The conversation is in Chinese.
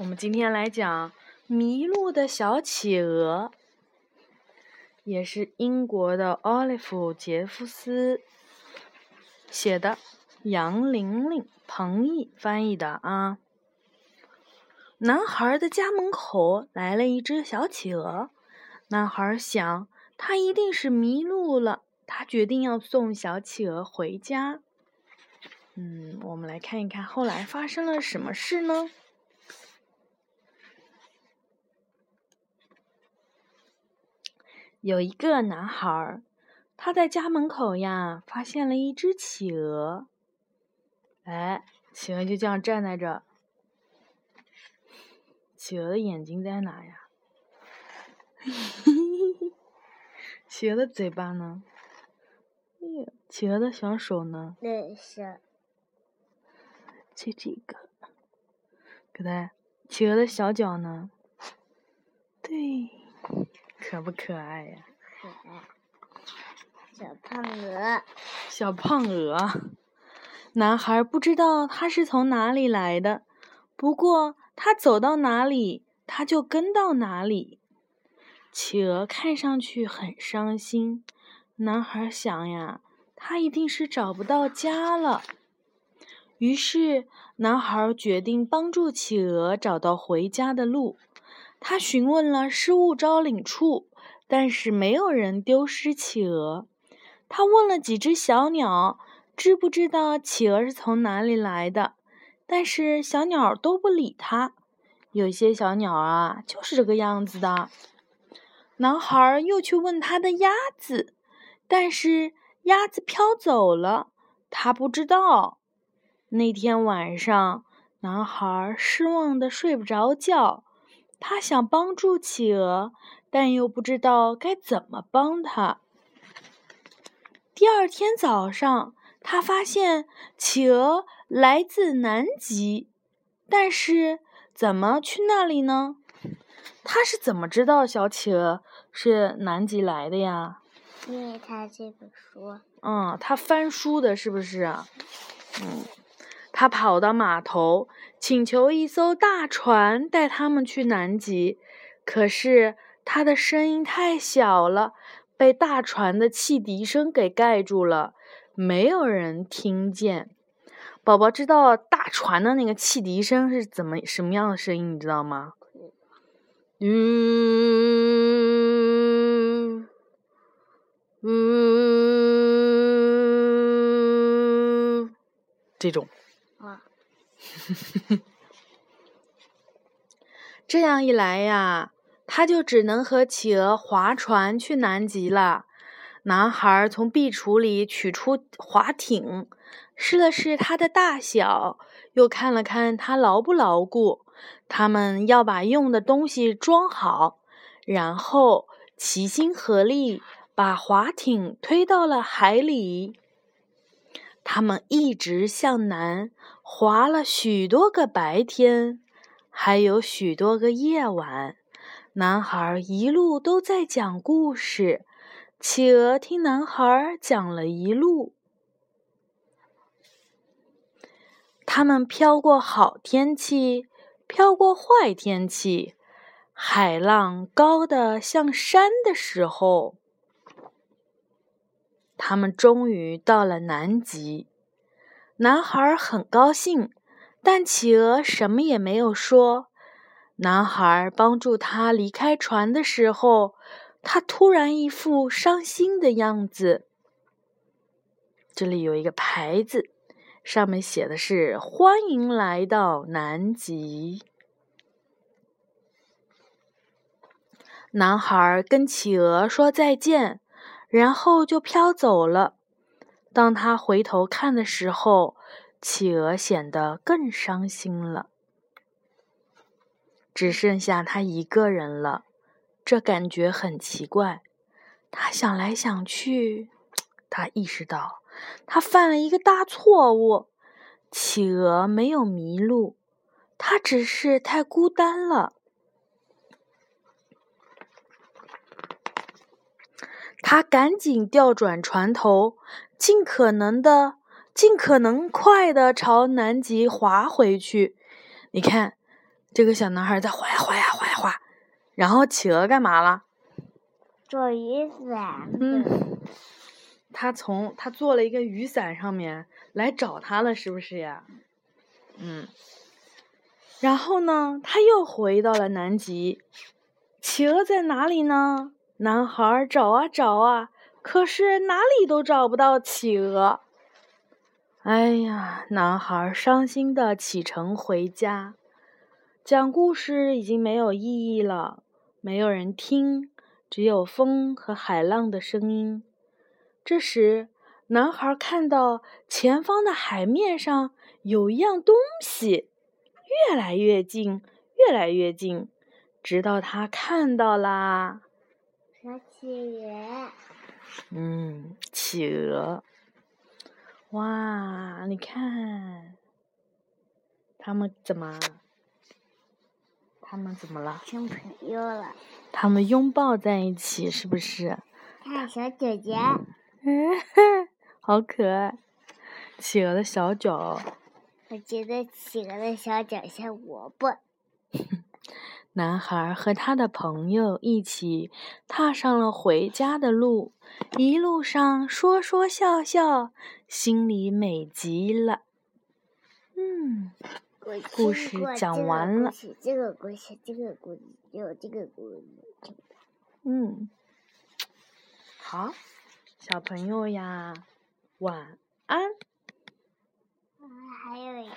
我们今天来讲《迷路的小企鹅》，也是英国的奥利弗·杰夫斯写的，杨玲玲、彭毅翻译的啊。男孩的家门口来了一只小企鹅，男孩想，他一定是迷路了。他决定要送小企鹅回家。嗯，我们来看一看后来发生了什么事呢？有一个男孩，他在家门口呀，发现了一只企鹅。哎，企鹅就这样站在这。企鹅的眼睛在哪呀？企鹅的嘴巴呢？企鹅的小手呢？那是。就这个，给它？企鹅的小脚呢？对，可不可爱呀？可爱。小胖鹅。小胖鹅。男孩不知道他是从哪里来的，不过他走到哪里，他就跟到哪里。企鹅看上去很伤心。男孩想呀，他一定是找不到家了。于是，男孩决定帮助企鹅找到回家的路。他询问了失物招领处，但是没有人丢失企鹅。他问了几只小鸟，知不知道企鹅是从哪里来的？但是小鸟都不理他。有些小鸟啊，就是这个样子的。男孩又去问他的鸭子。但是鸭子飘走了，他不知道。那天晚上，男孩失望的睡不着觉。他想帮助企鹅，但又不知道该怎么帮他。第二天早上，他发现企鹅来自南极，但是怎么去那里呢？他是怎么知道小企鹅是南极来的呀？因为他这本书，嗯，他翻书的是不是啊？嗯，他跑到码头，请求一艘大船带他们去南极。可是他的声音太小了，被大船的汽笛声给盖住了，没有人听见。宝宝知道大船的那个汽笛声是怎么什么样的声音？你知道吗？嗯。嗯，这种。啊。这样一来呀，他就只能和企鹅划船去南极了。男孩从壁橱里取出划艇，试了试它的大小，又看了看它牢不牢固。他们要把用的东西装好，然后齐心合力。把划艇推到了海里，他们一直向南划了许多个白天，还有许多个夜晚。男孩一路都在讲故事，企鹅听男孩讲了一路。他们飘过好天气，飘过坏天气，海浪高的像山的时候。他们终于到了南极，男孩很高兴，但企鹅什么也没有说。男孩帮助他离开船的时候，他突然一副伤心的样子。这里有一个牌子，上面写的是“欢迎来到南极”。男孩跟企鹅说再见。然后就飘走了。当他回头看的时候，企鹅显得更伤心了。只剩下他一个人了，这感觉很奇怪。他想来想去，他意识到他犯了一个大错误。企鹅没有迷路，它只是太孤单了。他赶紧调转船头，尽可能的、尽可能快的朝南极划回去。你看，这个小男孩在划呀划呀划呀划，然后企鹅干嘛了？做雨伞。嗯，他从他做了一个雨伞上面来找他了，是不是呀？嗯。然后呢，他又回到了南极。企鹅在哪里呢？男孩找啊找啊，可是哪里都找不到企鹅。哎呀，男孩伤心的启程回家。讲故事已经没有意义了，没有人听，只有风和海浪的声音。这时，男孩看到前方的海面上有一样东西，越来越近，越来越近，直到他看到啦。小企鹅。嗯，企鹅。哇，你看，他们怎么？他们怎么了？成朋友了。他们拥抱在一起，是不是？看小姐姐。嗯，好可爱。企鹅的小脚。我觉得企鹅的小脚像萝卜。男孩和他的朋友一起踏上了回家的路，一路上说说笑笑，心里美极了。嗯。故事讲完了。这个故事，这个故事，有这个故事。嗯，好，小朋友呀，晚安。还有一。